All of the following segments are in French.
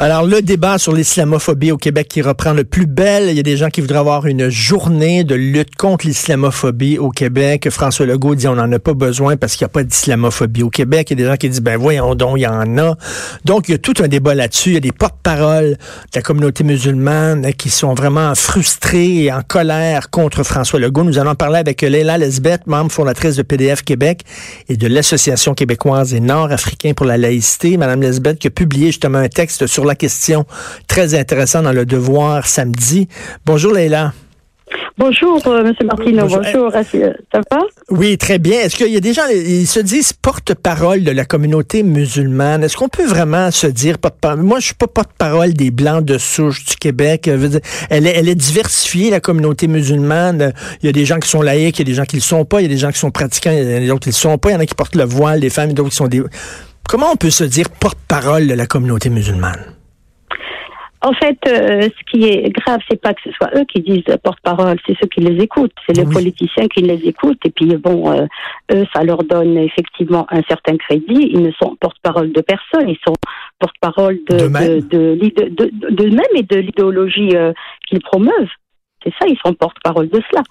Alors, le débat sur l'islamophobie au Québec qui reprend le plus bel. Il y a des gens qui voudraient avoir une journée de lutte contre l'islamophobie au Québec. François Legault dit on n'en a pas besoin parce qu'il n'y a pas d'islamophobie au Québec. Il y a des gens qui disent, ben voyons donc, il y en a. Donc, il y a tout un débat là-dessus. Il y a des porte-paroles de la communauté musulmane qui sont vraiment frustrés et en colère contre François Legault. Nous allons parler avec Leila Lesbeth, membre fondatrice de PDF Québec et de l'Association québécoise et nord-africain pour la laïcité. Madame Lesbeth qui a publié justement un texte sur la question. Très intéressant dans le Devoir samedi. Bonjour Leila. Bonjour, euh, M. Martineau. Bonjour, ça va? Oui, très bien. Est-ce qu'il y a des gens, ils se disent porte-parole de la communauté musulmane? Est-ce qu'on peut vraiment se dire porte-parole? Moi, je suis pas porte-parole des Blancs de souche du Québec. Elle est, elle est diversifiée, la communauté musulmane. Il y a des gens qui sont laïcs, il y a des gens qui le sont pas, il y a des gens qui sont pratiquants, il y a d'autres qui le sont pas. Il y en a qui portent le voile, des femmes, d'autres qui sont des... Comment on peut se dire porte-parole de la communauté musulmane? En fait, euh, ce qui est grave, c'est pas que ce soit eux qui disent porte-parole, c'est ceux qui les écoutent, c'est les politiciens qui les écoutent. Et puis bon, euh, eux, ça leur donne effectivement un certain crédit. Ils ne sont porte-parole de personne, ils sont porte-parole de de, de, de, même et de l'idéologie euh, qu'ils promeuvent. C'est ça, ils sont porte-parole de cela.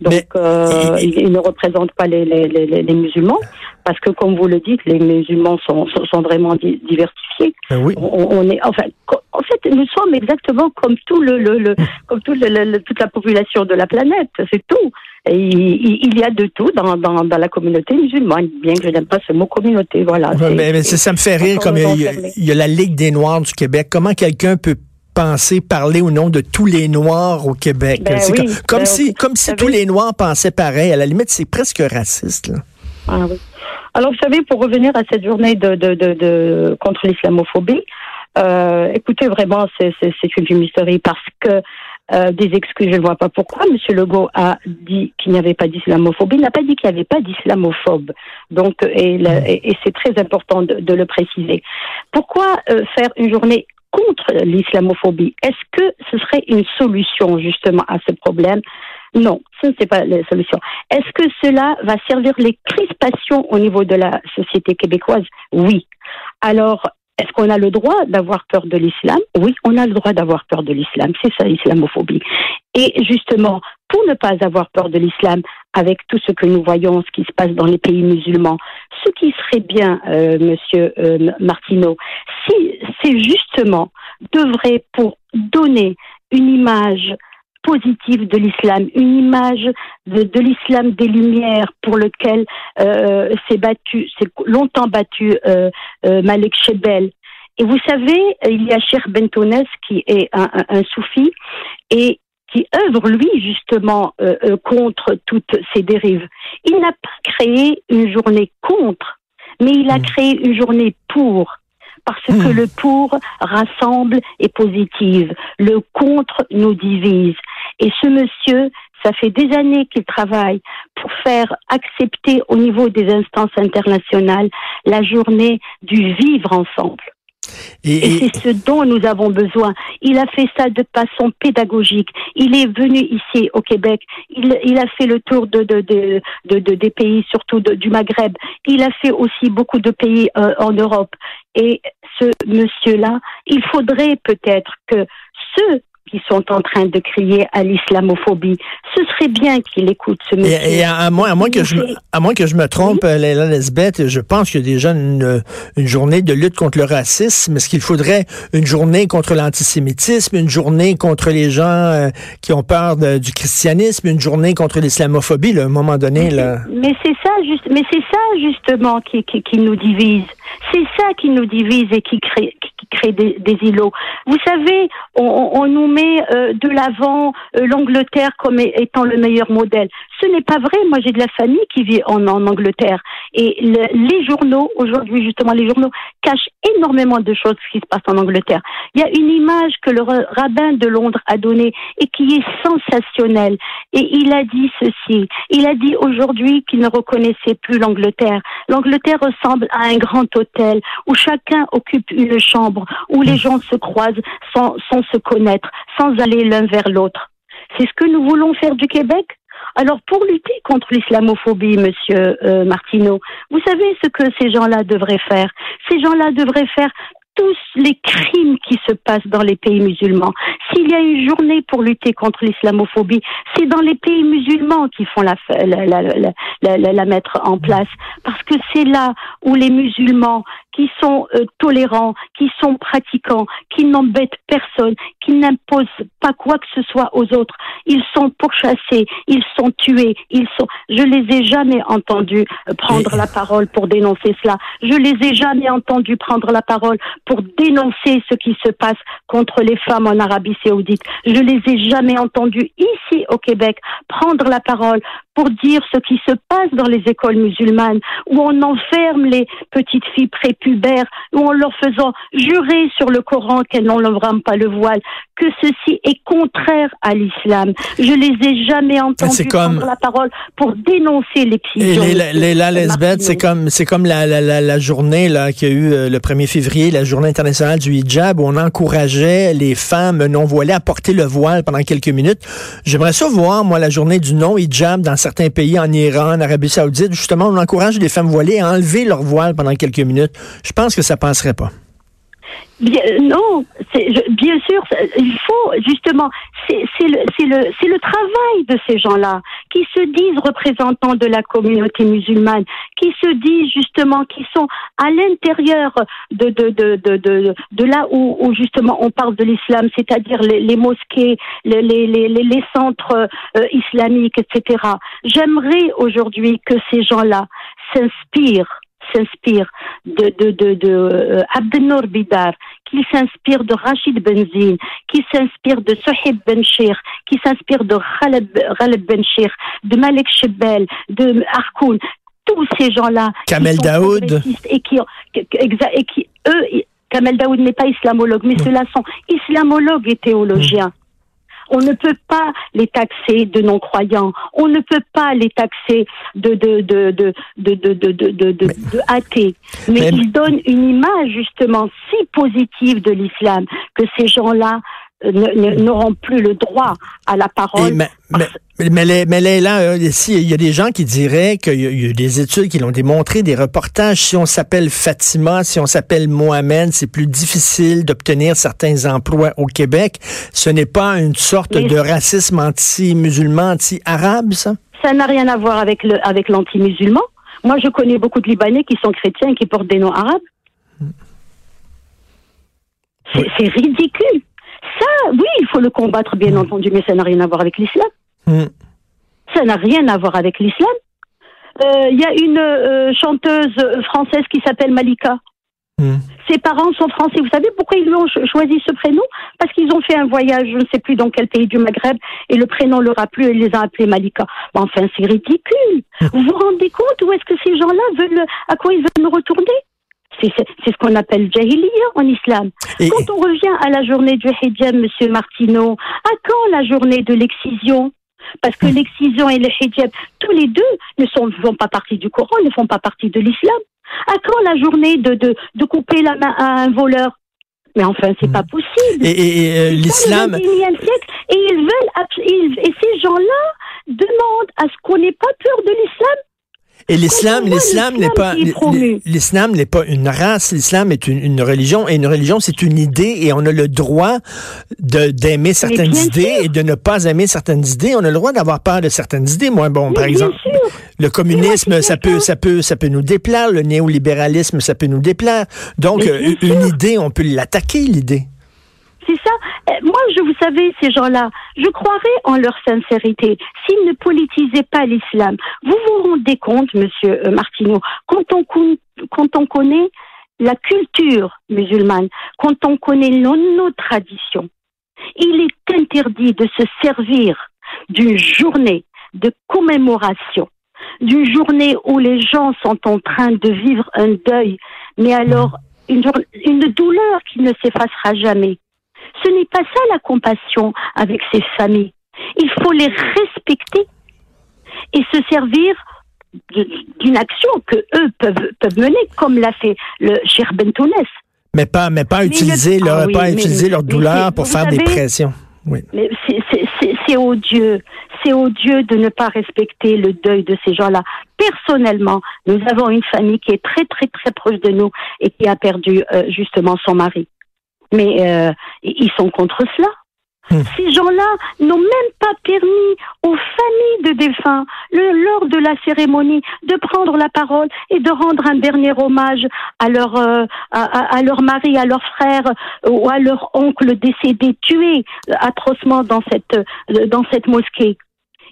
Donc, euh, ils, ne représentent pas les, les, les, les, musulmans, parce que, comme vous le dites, les musulmans sont, sont, vraiment diversifiés. Ben oui. on, est, enfin, en fait, nous sommes exactement comme tout le, le, comme tout le, toute la population de la planète. C'est tout. Et il, y a de tout dans, dans, dans, la communauté musulmane, bien que je n'aime pas ce mot communauté. Voilà. mais, ça me fait rire, comme il y, a, il y a la Ligue des Noirs du Québec. Comment quelqu'un peut penser, parler au nom de tous les Noirs au Québec? Ben comme, ben si, comme si tous les Noirs pensaient pareil. À la limite, c'est presque raciste. Ah Alors, vous savez, pour revenir à cette journée de, de, de, contre l'islamophobie, euh, écoutez, vraiment, c'est une fumisterie parce que euh, des excuses, je ne vois pas pourquoi. Monsieur Legault a dit qu'il n'y avait pas d'islamophobie, il n'a pas dit qu'il n'y avait pas d'islamophobe. Donc, et, et, c'est très important de, de, le préciser. Pourquoi euh, faire une journée contre l'islamophobie? Est-ce que ce serait une solution justement à ce problème? Non, ce n'est pas la solution. Est-ce que cela va servir les crispations au niveau de la société québécoise? Oui. Alors, est-ce qu'on a le droit d'avoir peur de l'islam? Oui, on a le droit d'avoir peur de l'islam. C'est ça, l'islamophobie. Et justement, pour ne pas avoir peur de l'islam, avec tout ce que nous voyons, ce qui se passe dans les pays musulmans, ce qui serait bien, euh, Monsieur euh, Martineau, si c'est justement devrait pour donner une image positive de l'islam, une image de, l'islam des Lumières pour lequel euh, s'est battu, s'est longtemps battu euh, euh, Malek Shebel. Et vous savez, il y a Cher Bentones qui est un, un, soufi et qui œuvre lui justement euh, contre toutes ces dérives. Il n'a pas créé une journée contre, mais il a mmh. créé une journée pour parce que mmh. le pour rassemble et positive, le contre nous divise. Et ce monsieur, ça fait des années qu'il travaille pour faire accepter au niveau des instances internationales la journée du vivre ensemble. Et, c'est ce dont nous avons besoin. Il a fait ça de façon pédagogique. Il est venu ici au Québec. Il, il a fait le tour de, de, de, de des pays, surtout du Maghreb. Il a fait aussi beaucoup de pays euh, en Europe. Et ce monsieur-là, il faudrait peut-être que ceux qui sont en train de crier à l'islamophobie. Ce serait bien qu'il écoute ce monsieur. Et, à, moins, à, moins que je, à moins que je me trompe, oui? Léla Lesbeth, je pense qu'il y a déjà une, une, journée de lutte contre le racisme. Est-ce qu'il faudrait une journée contre l'antisémitisme, une journée contre les gens euh, qui ont peur du christianisme, une journée contre l'islamophobie, à un moment donné? Là. Mais c'est ça, juste, mais c'est ça justement qui, qui, qui nous divise. C'est ça qui nous divise et qui crée, qui crée des, des îlots. Vous savez, on, on nous met euh, de l'avant euh, l'Angleterre comme étant le meilleur modèle. Ce n'est pas vrai. Moi, j'ai de la famille qui vit en, en Angleterre. Et le- les journaux, aujourd'hui, justement, les journaux cachent énormément de choses qui se passent en Angleterre. Il y a une image que le ra- rabbin de Londres a donnée et qui est sensationnelle. Et il a dit ceci. Il a dit aujourd'hui qu'il ne reconnaissait plus l'Angleterre. L'Angleterre ressemble à un grand hôtel où chacun occupe une chambre, où les gens se croisent sans, sans se connaître, sans aller l'un vers l'autre. C'est ce que nous voulons faire du Québec? Alors, pour lutter contre l'islamophobie, Monsieur euh, Martineau, vous savez ce que ces gens-là devraient faire. Ces gens-là devraient faire tous les crimes qui se passent dans les pays musulmans. S'il y a une journée pour lutter contre l'islamophobie, c'est dans les pays musulmans qui font la, mettre en place. Parce que c'est là où les musulmans qui sont euh, tolérants, qui sont pratiquants, qui n'embêtent personne, qui n'imposent pas quoi que ce soit aux autres, ils sont pourchassés, ils sont tués, ils sont. Je les ai jamais entendus euh, prendre la parole pour dénoncer cela. Je les ai jamais entendus prendre la parole pour dénoncer ce qui se passe contre les femmes en Arabie Saoudite. Je les ai jamais entendus ici au Québec prendre la parole pour dire ce qui se passe dans les écoles musulmanes, où on enferme les petites filles prépubères, où en leur faisant jurer sur le Coran qu'elles n'enlèveront pas le voile, que ceci est contraire à l'islam. Je les ai jamais comme- prendre la parole pour dénoncer l'excision. les, les, lesbeth, Martineau. c'est comme la, la, la, la journée qu'il y a eu euh, le 1er février, la journée internationale du hijab, où on encourageait les femmes non voilées à porter le voile pendant quelques minutes. J'aimerais ça voir, moi, la journée du non-hijab dans certains pays, en Iran, en Arabie Saoudite, justement, on encourage les femmes voilées à enlever leur voile pendant quelques minutes. Je pense que ça passerait pas. Non, je- bien sûr, il faut justement, c'est, le, le, le travail de ces gens-là qui se disent représentants de la communauté musulmane, qui se disent justement, qui sont à l'intérieur de de de de de, là où, justement on parle de l'islam, c'est-à-dire les, mosquées, les, les les centres euh, islamiques, etc. J'aimerais aujourd'hui que ces gens-là s'inspirent s'inspire de, de, de, de euh, Abdelnour Bidar, qui s'inspire de Rachid Benzine, qui s'inspire de Sohib Ben Shir, qui s'inspire de Khaled, Khaled Ben Shir, de Malek Shebel, de Harkoun, tous ces gens-là. Kamel Daoud. Et qui, et qui, eux, Kamel Daoud n'est pas islamologue, mais ceux-là sont islamologues et théologiens. On ne peut pas les taxer de non-croyants. On ne peut pas les taxer de de de de de de de, athées. Mais, ils donnent une image justement si positive de l'islam que ces gens-là n'auront plus le droit à la parole. mais, mais, mais, les- mais les- là, euh, ici, il y a des gens qui diraient qu'il y, y a des études qui l'ont démontré, des reportages. Si on s'appelle Fatima, si on s'appelle Mohamed, c'est plus difficile d'obtenir certains emplois au Québec. Ce n'est pas une sorte Mais- de racisme anti-musulman, anti-arabe, ça? Ça n'a rien à voir avec le avec l'anti-musulman. Moi, je connais beaucoup de Libanais qui sont chrétiens et qui portent des noms arabes. C'est c'est ridicule. Ça, oui, il faut le combattre, bien entendu, mais ça n'a rien à voir avec l'islam. Hmm. Ça n'a rien à voir avec l'islam. Euh, Il y a une euh, chanteuse française qui s'appelle Malika. Hmm. Ses parents sont français. Vous savez pourquoi ils lui ont cho- choisi ce prénom? Parce qu'ils ont fait un voyage, je ne sais plus dans quel pays du Maghreb, et le prénom leur a plu et ils les a appelés Malika. Enfin, c'est ridicule. Vous vous rendez compte où est-ce que ces gens-là veulent, à quoi ils veulent nous retourner? C'est ce qu'on appelle jahiliya en islam. Et- Quand on revient à la journée du hijab, Monsieur Martineau, à quand la journée de l'excision? Parce que l'excision et le hijab, tous les deux ne sont, font pas partie du Coran, ne font pas partie de l'islam. À quand la journée de, de, de couper la main à un voleur? Mais enfin, c'est pas possible. Et, et- et, euh, l'islam, Dans le 21e siècle, et ils veulent, et ces gens-là demandent à ce qu'on n'ait pas peur de l'islam. Et l'islam, l'islam n'est pas, l'islam n'est une race. L'islam est une, une religion, et une religion, c'est une idée, et on a le droit de d'aimer certaines idées sûr. et de ne pas aimer certaines idées. On a le droit d'avoir peur de certaines idées. Moi, bon, par exemple. sûr. Le communisme, moi, ça peut, ça peut, ça peut nous déplaire. Le néolibéralisme, ça peut nous déplaire. Donc, euh, une sûr. idée, on peut l'attaquer, l'idée. C'est ça. Euh, Moi, je vous savez, ces gens-là, je croirais en leur sincérité s'ils ne politisaient pas l'islam. Vous vous rendez compte, Monsieur euh, Martineau, quand on, quand on connaît la culture musulmane, quand on connaît nos, nos traditions, il est interdit de se servir d'une journée de commémoration d'une journée où les gens sont en train de vivre un deuil, mais alors une, une douleur qui ne s'effacera jamais. Ce n'est pas ça la compassion avec ces familles. Il faut les respecter et se servir d'une action que eux peuvent, peuvent mener, comme l'a fait le cher Bentounes. Mais pas, mais pas utiliser leur, ah pas utiliser leur douleur pour faire des pressions. Oui. Mais c'est odieux. C'est odieux de ne pas respecter le deuil de ces gens-là. Personnellement, nous avons une famille qui est très, très, très proche de nous et qui a perdu euh, justement son mari. Mais euh, ils sont contre cela. Hmm. Ces gens-là n'ont même pas permis aux familles de défunts, lors de la cérémonie, de prendre la parole et de rendre un dernier hommage à leur, euh, à, leur mari, à leur frère ou à leur oncle décédé, tué atrocement dans cette, dans cette mosquée.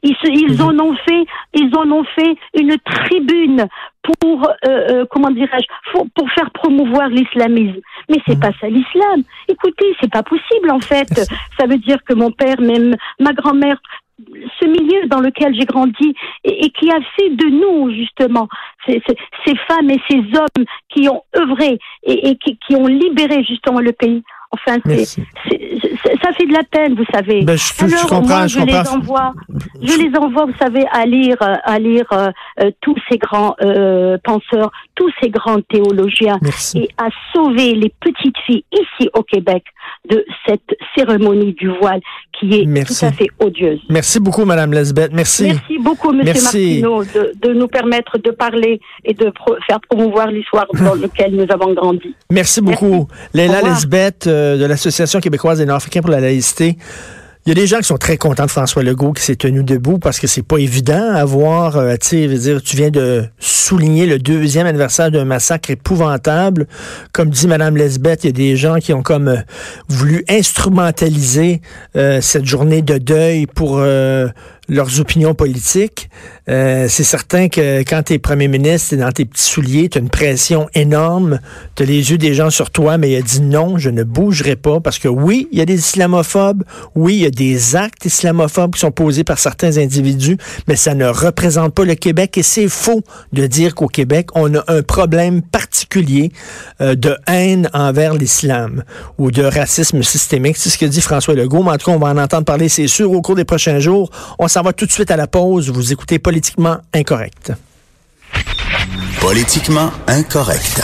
Ils, ils en ont fait, ils en ont fait une tribune pour, euh, euh, comment dirais-je, pour, pour, faire promouvoir l'islamisme. Mais c'est mhm. pas ça l'islam. Écoutez, c'est pas possible en fait. Ça veut dire que mon père, même ma grand-mère, ce milieu dans lequel j'ai grandi et, qui a fait de nous justement ces, ces, femmes et ces hommes qui ont œuvré et, et qui, qui, ont libéré justement le pays. Enfin, c'est, ça fait de la peine, vous savez. Ben, je, Alors, je comprends, moi, je, les envoie, je les envoie, vous savez, à lire, à lire euh, euh, tous ces grands euh, penseurs, tous ces grands théologiens, et à sauver les petites filles ici au Québec de cette cérémonie du voile qui est tout à fait odieuse. Merci beaucoup, Madame Lesbeth. Merci. Merci beaucoup, Monsieur Martineau, de, de, nous permettre de parler et de faire promouvoir l'histoire dans laquelle nous avons grandi. Merci beaucoup, Léla Lesbeth de l'Association québécoise des Nord-Africains pour la laïcité. Il y a des gens qui sont très contents de François Legault qui s'est tenu debout parce que c'est pas évident à voir, euh, tu dire, tu viens de souligner le deuxième anniversaire d'un massacre épouvantable. Comme dit Madame Lesbeth, il y a des gens qui ont comme euh, voulu instrumentaliser euh, cette journée de deuil pour leurs opinions politiques. Euh, c'est certain que quand tu es premier ministre, tu dans tes petits souliers, tu as une pression énorme, tu as les yeux des gens sur toi, mais il a dit non, je ne bougerai pas parce que oui, il y a des islamophobes, oui, il y a des actes islamophobes qui sont posés par certains individus, mais ça ne représente pas le Québec et c'est faux de dire qu'au Québec, on a un problème particulier euh, de haine envers l'islam ou de racisme systémique. C'est ce que dit François Legault, mais en tout cas, on va en entendre parler, c'est sûr, au cours des prochains jours. S'en va tout de suite à la pause. Vous écoutez Politiquement Incorrect. Politiquement Incorrect.